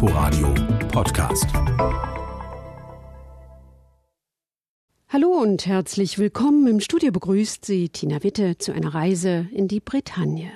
Inforadio Podcast. Hallo und herzlich willkommen. Im Studio begrüßt Sie Tina Witte zu einer Reise in die Bretagne.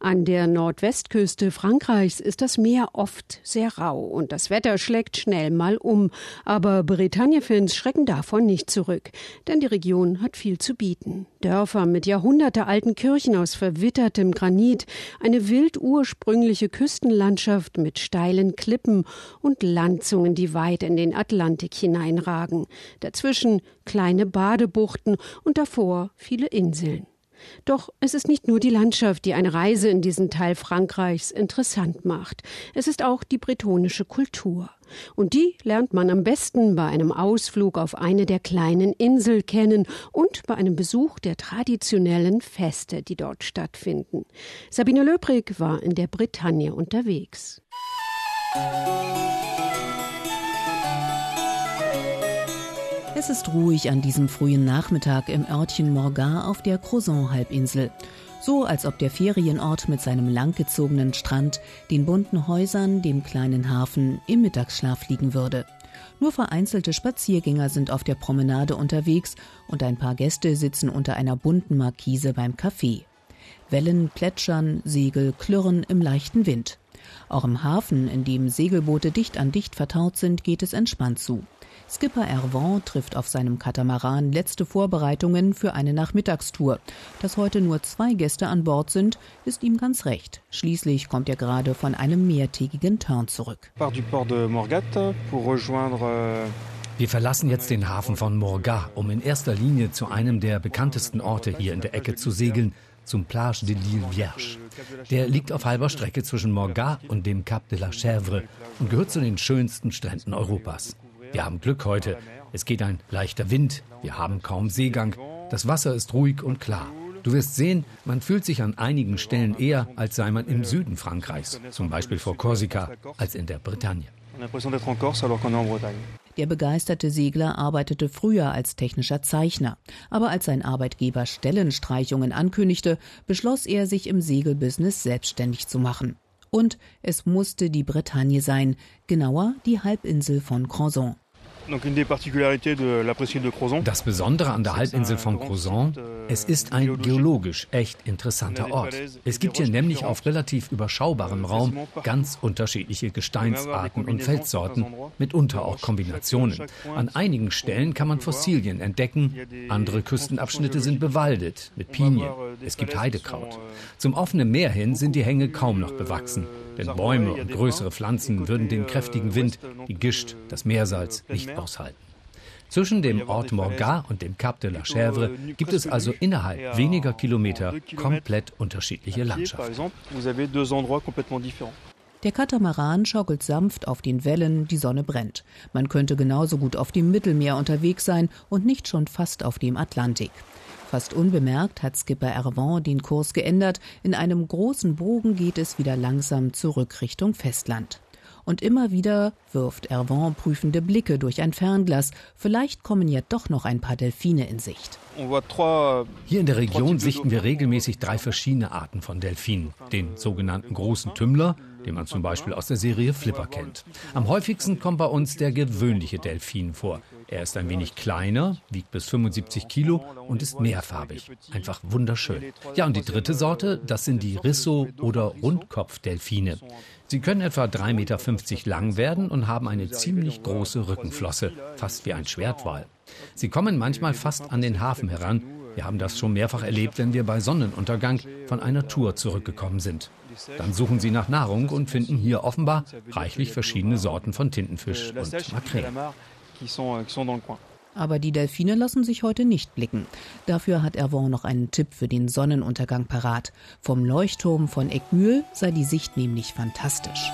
An der Nordwestküste Frankreichs ist das Meer oft sehr rau und das Wetter schlägt schnell mal um. Aber Bretagne-Fans schrecken davon nicht zurück, denn die Region hat viel zu bieten. Dörfer mit jahrhundertealten Kirchen aus verwittertem Granit, eine wild ursprüngliche Küstenlandschaft mit steilen Klippen und Landzungen, die weit in den Atlantik hineinragen. Dazwischen kleine Badebuchten und davor viele Inseln. Doch es ist nicht nur die Landschaft, die eine Reise in diesen Teil Frankreichs interessant macht. Es ist auch die bretonische Kultur. Und die lernt man am besten bei einem Ausflug auf eine der kleinen Insel kennen und bei einem Besuch der traditionellen Feste, die dort stattfinden. Sabine Löbrig war in der Bretagne unterwegs. Es ist ruhig an diesem frühen Nachmittag im Örtchen Morgat auf der Crozon-Halbinsel. So, als ob der Ferienort mit seinem langgezogenen Strand, den bunten Häusern, dem kleinen Hafen im Mittagsschlaf liegen würde. Nur vereinzelte Spaziergänger sind auf der Promenade unterwegs und ein paar Gäste sitzen unter einer bunten Markise beim Café. Wellen plätschern, Segel klirren im leichten Wind. Auch im Hafen, in dem Segelboote dicht an dicht vertaut sind, geht es entspannt zu. Skipper Ervant trifft auf seinem Katamaran letzte Vorbereitungen für eine Nachmittagstour. Dass heute nur zwei Gäste an Bord sind, ist ihm ganz recht. Schließlich kommt er gerade von einem mehrtägigen Turn zurück. Euh, Wir verlassen jetzt den Hafen von Morgat, um in erster Linie zu einem der bekanntesten Orte hier in der Ecke zu segeln, zum Plage de l'Île Vierge. Der liegt auf halber Strecke zwischen Morgat und dem Cap de la Chèvre und gehört zu den schönsten Stränden Europas. Wir haben Glück heute. Es geht ein leichter Wind. Wir haben kaum Seegang. Das Wasser ist ruhig und klar. Du wirst sehen, man fühlt sich an einigen Stellen eher, als sei man im Süden Frankreichs, zum Beispiel vor Korsika, als in der Bretagne. Der begeisterte Segler arbeitete früher als technischer Zeichner. Aber als sein Arbeitgeber Stellenstreichungen ankündigte, beschloss er, sich im Segelbusiness selbstständig zu machen. Und es musste die Bretagne sein, genauer die Halbinsel von Crozon. Das Besondere an der Halbinsel von Crozon, euh, es ist ein geologisch echt interessanter Ort. Es gibt hier nämlich auf relativ überschaubarem euh, Raum ganz unterschiedliche Gesteinsarten und Felssorten, mitunter auch Kombinationen. An einigen Stellen kann man Fossilien entdecken, andere Küstenabschnitte sind bewaldet mit Pinien. Euh, es gibt Heidekraut. Zum offenen Meer hin sind die Hänge kaum noch bewachsen denn Bäume und größere Pflanzen würden den kräftigen Wind, die Gischt, das Meersalz nicht aushalten. Zwischen dem Ort Morgat und dem Cap de la Chèvre gibt es also innerhalb weniger Kilometer komplett unterschiedliche Landschaften. Der Katamaran schaukelt sanft auf den Wellen, die Sonne brennt. Man könnte genauso gut auf dem Mittelmeer unterwegs sein und nicht schon fast auf dem Atlantik. Fast unbemerkt hat Skipper Ervant den Kurs geändert. In einem großen Bogen geht es wieder langsam zurück Richtung Festland. Und immer wieder wirft Ervant prüfende Blicke durch ein Fernglas. Vielleicht kommen ja doch noch ein paar Delfine in Sicht. Hier in der Region sichten wir regelmäßig drei verschiedene Arten von Delfinen. Den sogenannten großen Tümmler, den man zum Beispiel aus der Serie Flipper kennt. Am häufigsten kommt bei uns der gewöhnliche Delfin vor. Er ist ein wenig kleiner, wiegt bis 75 Kilo und ist mehrfarbig. Einfach wunderschön. Ja, und die dritte Sorte, das sind die Risso- oder Rundkopfdelfine. Sie können etwa 3,50 Meter lang werden und haben eine ziemlich große Rückenflosse, fast wie ein Schwertwal. Sie kommen manchmal fast an den Hafen heran. Wir haben das schon mehrfach erlebt, wenn wir bei Sonnenuntergang von einer Tour zurückgekommen sind. Dann suchen sie nach Nahrung und finden hier offenbar reichlich verschiedene Sorten von Tintenfisch und Makrelen. Aber die Delfine lassen sich heute nicht blicken. Dafür hat Ervon noch einen Tipp für den Sonnenuntergang parat. Vom Leuchtturm von Eckmühl sei die Sicht nämlich fantastisch.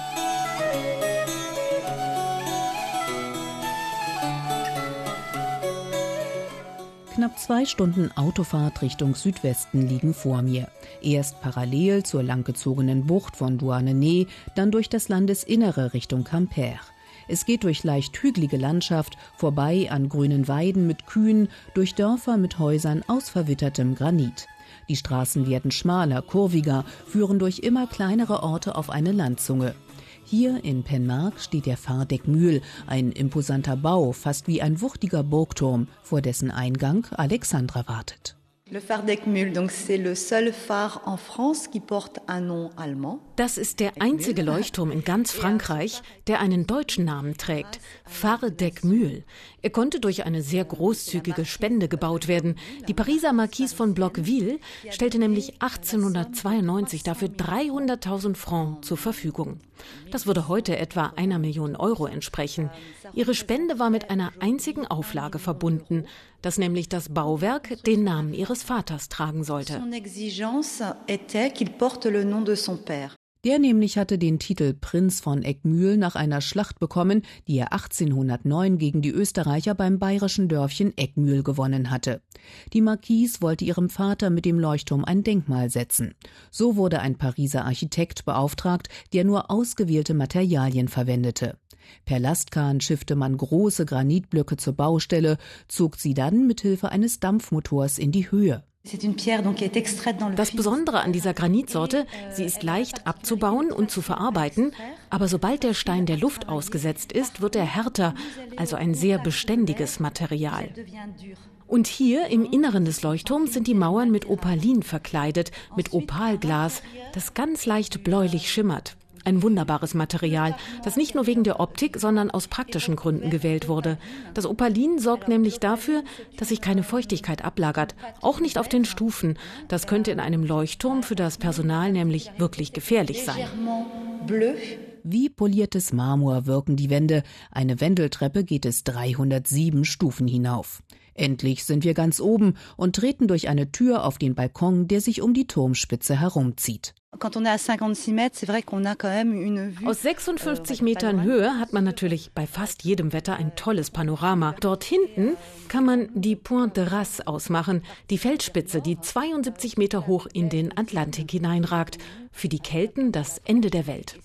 Knapp zwei Stunden Autofahrt Richtung Südwesten liegen vor mir. Erst parallel zur langgezogenen Bucht von Douarnenez, dann durch das Landesinnere Richtung Quimper. Es geht durch leicht hügelige Landschaft, vorbei an grünen Weiden mit Kühen, durch Dörfer mit Häusern aus verwittertem Granit. Die Straßen werden schmaler, kurviger, führen durch immer kleinere Orte auf eine Landzunge. Hier in Penmark steht der Fardekmühl, ein imposanter Bau, fast wie ein wuchtiger Burgturm, vor dessen Eingang Alexandra wartet. Das ist der einzige Leuchtturm in ganz Frankreich, der einen deutschen Namen trägt, Phare. Er konnte durch eine sehr großzügige Spende gebaut werden. Die Pariser Marquise von Bloqueville stellte nämlich 1892 dafür 300.000 Francs zur Verfügung. Das würde heute etwa einer Million Euro entsprechen. Ihre Spende war mit einer einzigen Auflage verbunden, dass nämlich das Bauwerk den Namen ihres Vaters tragen sollte. Son exigence était qu'il porte le nom de son père. Der nämlich hatte den Titel Prinz von Eckmühl nach einer Schlacht bekommen, die er 1809 gegen die Österreicher beim bayerischen Dörfchen Eckmühl gewonnen hatte. Die Marquise wollte ihrem Vater mit dem Leuchtturm ein Denkmal setzen. So wurde ein Pariser Architekt beauftragt, der nur ausgewählte Materialien verwendete. Per Lastkahn schiffte man große Granitblöcke zur Baustelle, zog sie dann mit Hilfe eines Dampfmotors in die Höhe. Das Besondere an dieser Granitsorte, sie ist leicht abzubauen und zu verarbeiten, aber sobald der Stein der Luft ausgesetzt ist, wird er härter, also ein sehr beständiges Material. Und hier im Inneren des Leuchtturms sind die Mauern mit Opalin verkleidet, mit Opalglas, das ganz leicht bläulich schimmert. Ein wunderbares Material, das nicht nur wegen der Optik, sondern aus praktischen Gründen gewählt wurde. Das Opalin sorgt nämlich dafür, dass sich keine Feuchtigkeit ablagert, auch nicht auf den Stufen. Das könnte in einem Leuchtturm für das Personal nämlich wirklich gefährlich sein. Wie poliertes Marmor wirken die Wände. Eine Wendeltreppe geht es 307 Stufen hinauf. Endlich sind wir ganz oben und treten durch eine Tür auf den Balkon, der sich um die Turmspitze herumzieht. Aus 56 Metern Höhe hat man natürlich bei fast jedem Wetter ein tolles Panorama. Dort hinten kann man die Pointe de Rasse ausmachen, die Feldspitze, die 72 Meter hoch in den Atlantik hineinragt. Für die Kelten das Ende der Welt.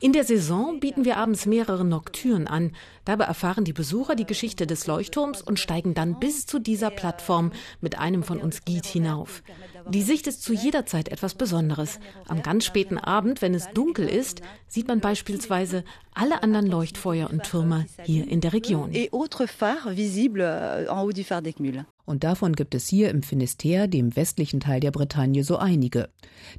In der Saison bieten wir abends mehrere Noktüren an. Dabei erfahren die Besucher die Geschichte des Leuchtturms und steigen dann bis zu dieser Plattform mit einem von uns Guide hinauf. Die Sicht ist zu jeder Zeit etwas Besonderes. Am ganz späten Abend, wenn es dunkel ist, sieht man beispielsweise alle anderen Leuchtfeuer und Türme hier in der Region. Et autres phares visibles euh, en haut du phare d'Eckmühl. Und davon gibt es hier im Finisterre, dem westlichen Teil der Bretagne, so einige.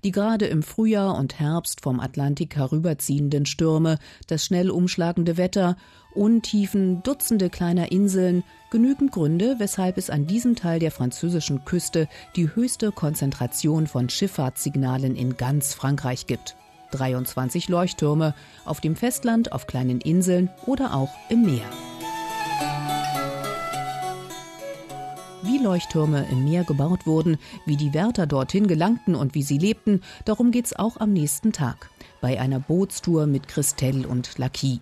Die gerade im Frühjahr und Herbst vom Atlantik herüberziehenden Stürme, das schnell umschlagende Wetter, Untiefen, Dutzende kleiner Inseln, genügend Gründe, weshalb es an diesem Teil der französischen Küste die höchste Konzentration von Schifffahrtssignalen in ganz Frankreich gibt. 23 Leuchttürme auf dem Festland, auf kleinen Inseln oder auch im Meer. Wie Leuchttürme im Meer gebaut wurden, wie die Wärter dorthin gelangten und wie sie lebten, darum geht's auch am nächsten Tag. Bei einer Bootstour mit Christelle und Laki.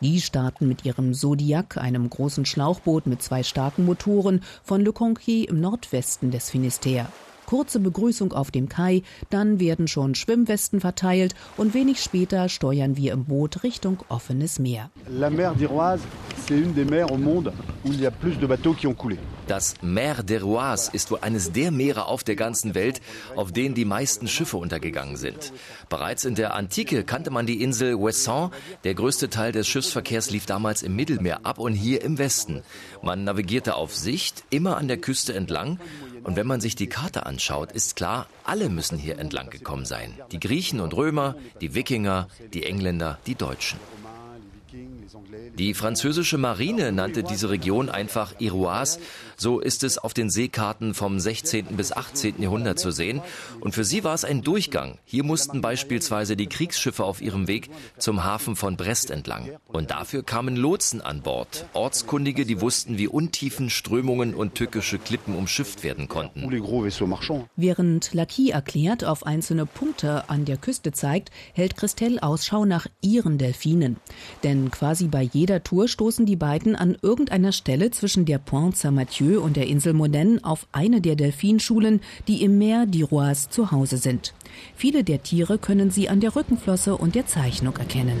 Die starten mit ihrem Zodiac, einem großen Schlauchboot mit zwei starken Motoren, von Le Conquet im Nordwesten des Finisterre. Kurze Begrüßung auf dem Kai, dann werden schon Schwimmwesten verteilt und wenig später steuern wir im Boot Richtung offenes Meer. La mer d'Iroise, c'est une des mers au monde où il y a plus de bateaux qui ont coulé. Das Mer d'Iroise ist wohl eines der Meere auf der ganzen Welt, auf denen die meisten Schiffe untergegangen sind. Bereits in der Antike kannte man die Insel Ouessant. Der größte Teil des Schiffsverkehrs lief damals im Mittelmeer ab und hier im Westen. Man navigierte auf Sicht, immer an der Küste entlang. Und wenn man sich die Karte anschaut, ist klar, alle müssen hier entlang gekommen sein. Die Griechen und Römer, die Wikinger, die Engländer, die Deutschen. Die französische Marine nannte diese Region einfach Iroise. So ist es auf den Seekarten vom 16. bis 18. Jahrhundert zu sehen. Und für sie war es ein Durchgang. Hier mussten beispielsweise die Kriegsschiffe auf ihrem Weg zum Hafen von Brest entlang. Und dafür kamen Lotsen an Bord. Ortskundige, die wussten, wie untiefen Strömungen und tückische Klippen umschifft werden konnten. Während Laki erklärt, auf einzelne Punkte an der Küste zeigt, hält Christelle Ausschau nach ihren Delfinen. Denn quasi bei jeder Tour stoßen die beiden an irgendeiner Stelle zwischen der Pointe Saint-Mathieu und der Insel Modène auf eine der Delfinschulen, die im Meer d'Iroise zu Hause sind. Viele der Tiere können sie an der Rückenflosse und der Zeichnung erkennen.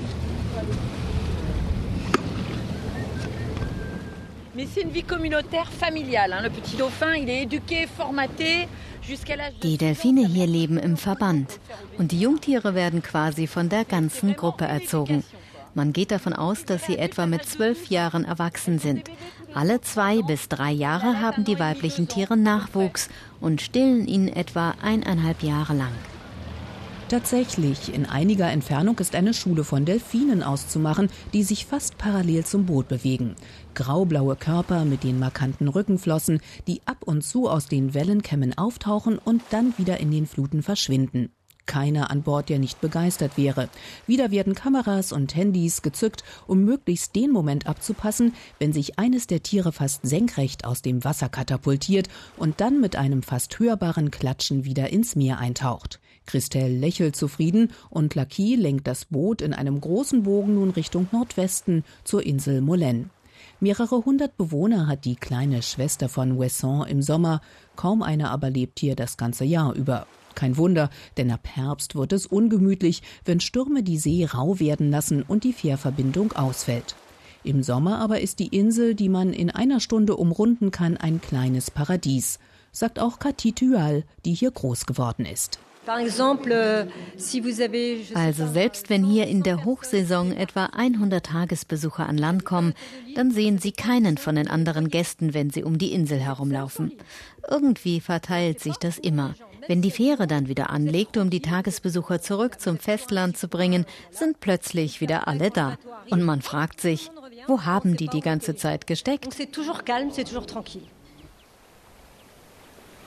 Mais c'est une vie communautaire familiale. hein. Le petit dauphin, il est éduqué, formaté. Die Delfine hier leben im Verband und die Jungtiere werden quasi von der ganzen Gruppe erzogen. Man geht davon aus, dass sie etwa mit zwölf Jahren erwachsen sind. Alle zwei bis drei Jahre haben die weiblichen Tiere Nachwuchs und stillen ihn etwa eineinhalb Jahre lang. Tatsächlich, in einiger Entfernung ist eine Schule von Delfinen auszumachen, die sich fast parallel zum Boot bewegen. Graublaue Körper mit den markanten Rückenflossen, die ab und zu aus den Wellenkämmen auftauchen und dann wieder in den Fluten verschwinden. Keiner an Bord, der nicht begeistert wäre. Wieder werden Kameras und Handys gezückt, um möglichst den Moment abzupassen, wenn sich eines der Tiere fast senkrecht aus dem Wasser katapultiert und dann mit einem fast hörbaren Klatschen wieder ins Meer eintaucht. Christelle lächelt zufrieden und Laki lenkt das Boot in einem großen Bogen nun Richtung Nordwesten zur Insel Molène. Mehrere hundert Bewohner hat die kleine Schwester von Wesson im Sommer, kaum einer aber lebt hier das ganze Jahr über. Kein Wunder, denn ab Herbst wird es ungemütlich, wenn Stürme die See rau werden lassen und die Fährverbindung ausfällt. Im Sommer aber ist die Insel, die man in einer Stunde umrunden kann, ein kleines Paradies, sagt auch Cathy Thual, die hier groß geworden ist. Also selbst wenn hier in der Hochsaison etwa 100 Tagesbesucher an Land kommen, dann sehen sie keinen von den anderen Gästen, wenn sie um die Insel herumlaufen. Irgendwie verteilt sich das immer. Wenn die Fähre dann wieder anlegt, um die Tagesbesucher zurück zum Festland zu bringen, sind plötzlich wieder alle da. Und man fragt sich, wo haben die die ganze Zeit gesteckt?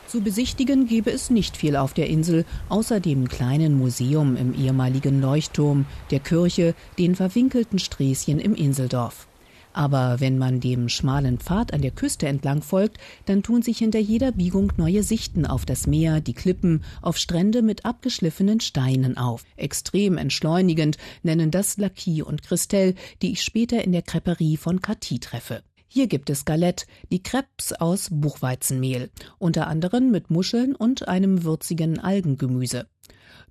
Zu besichtigen gebe es nicht viel auf der Insel, außer dem kleinen Museum im ehemaligen Leuchtturm, der Kirche, den verwinkelten Sträßchen im Inseldorf. Aber wenn man dem schmalen Pfad an der Küste entlang folgt, dann tun sich hinter jeder Biegung neue Sichten auf das Meer, die Klippen, auf Strände mit abgeschliffenen Steinen auf. Extrem entschleunigend nennen das Laki und Christelle, die ich später in der Creperie von Cathy treffe. Hier gibt es Galette, die Crepes aus Buchweizenmehl, unter anderem mit Muscheln und einem würzigen Algengemüse.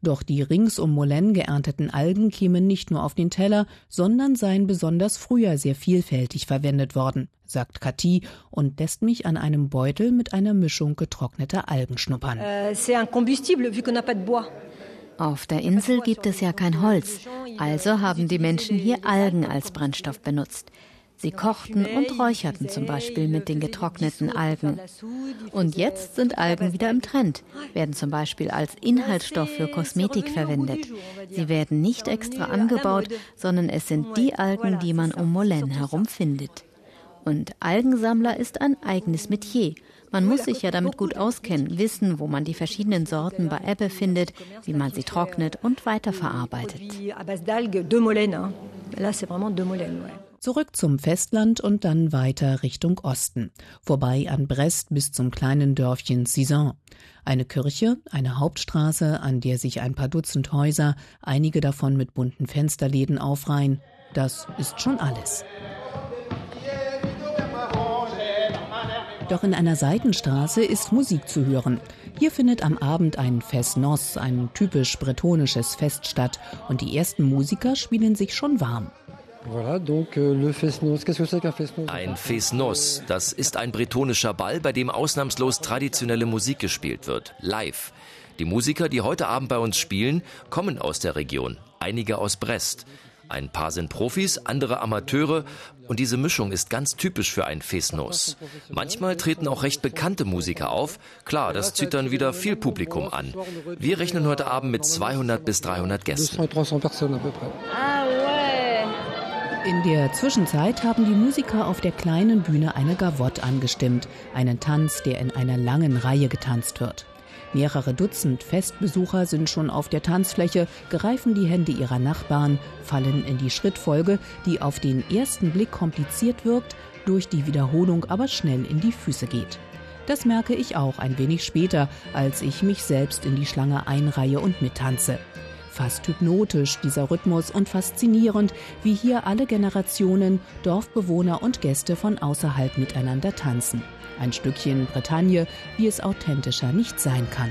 Doch die rings um Molène geernteten Algen kämen nicht nur auf den Teller, sondern seien besonders früher sehr vielfältig verwendet worden, sagt Cathy und lässt mich an einem Beutel mit einer Mischung getrockneter Algen schnuppern. Äh, auf der Insel gibt es ja kein Holz, also haben die Menschen hier Algen als Brennstoff benutzt. Sie kochten und räucherten zum Beispiel mit den getrockneten Algen. Und jetzt sind Algen wieder im Trend, werden zum Beispiel als Inhaltsstoff für Kosmetik verwendet. Sie werden nicht extra angebaut, sondern es sind die Algen, die man um Molène herum findet. Und Algensammler ist ein eigenes Metier. Man muss sich ja damit gut auskennen, wissen, wo man die verschiedenen Sorten bei Ebbe findet, wie man sie trocknet und weiterverarbeitet. Zurück zum Festland und dann weiter Richtung Osten, vorbei an Brest bis zum kleinen Dörfchen Cizan. Eine Kirche, eine Hauptstraße, an der sich ein paar Dutzend Häuser, einige davon mit bunten Fensterläden aufreihen. Das ist schon alles. Doch in einer Seitenstraße ist Musik zu hören. Hier findet am Abend ein Fest Nos, ein typisch bretonisches Fest statt, und die ersten Musiker spielen sich schon warm. Euh, ein Fesnos, das ist ein bretonischer Ball, bei dem ausnahmslos traditionelle Musik gespielt wird, live. Die Musiker, die heute Abend bei uns spielen, kommen aus der Region, einige aus Brest. Ein paar sind Profis, andere Amateure und diese Mischung ist ganz typisch für ein Fesnos. Manchmal treten auch recht bekannte Musiker auf. Klar, das zieht dann wieder viel Publikum an. Wir rechnen heute Abend mit 200 bis 300 Gästen. In der Zwischenzeit haben die Musiker auf der kleinen Bühne eine Gavotte angestimmt, einen Tanz, der in einer langen Reihe getanzt wird. Mehrere Dutzend Festbesucher sind schon auf der Tanzfläche, greifen die Hände ihrer Nachbarn, fallen in die Schrittfolge, die auf den ersten Blick kompliziert wirkt, durch die Wiederholung aber schnell in die Füße geht. Das merke ich auch ein wenig später, als ich mich selbst in die Schlange einreihe und mittanze. Fast hypnotisch dieser Rhythmus und faszinierend, wie hier alle Generationen, Dorfbewohner und Gäste von außerhalb miteinander tanzen. Ein Stückchen Bretagne, wie es authentischer nicht sein kann.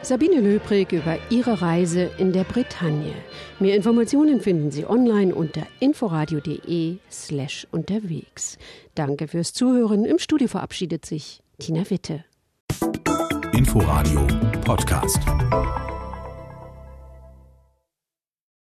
Sabine Löbrig über ihre Reise in der Bretagne. Mehr Informationen finden Sie online unter inforadio.de slash unterwegs. Danke fürs Zuhören. Im Studio verabschiedet sich Tina Witte. Inforadio Podcast.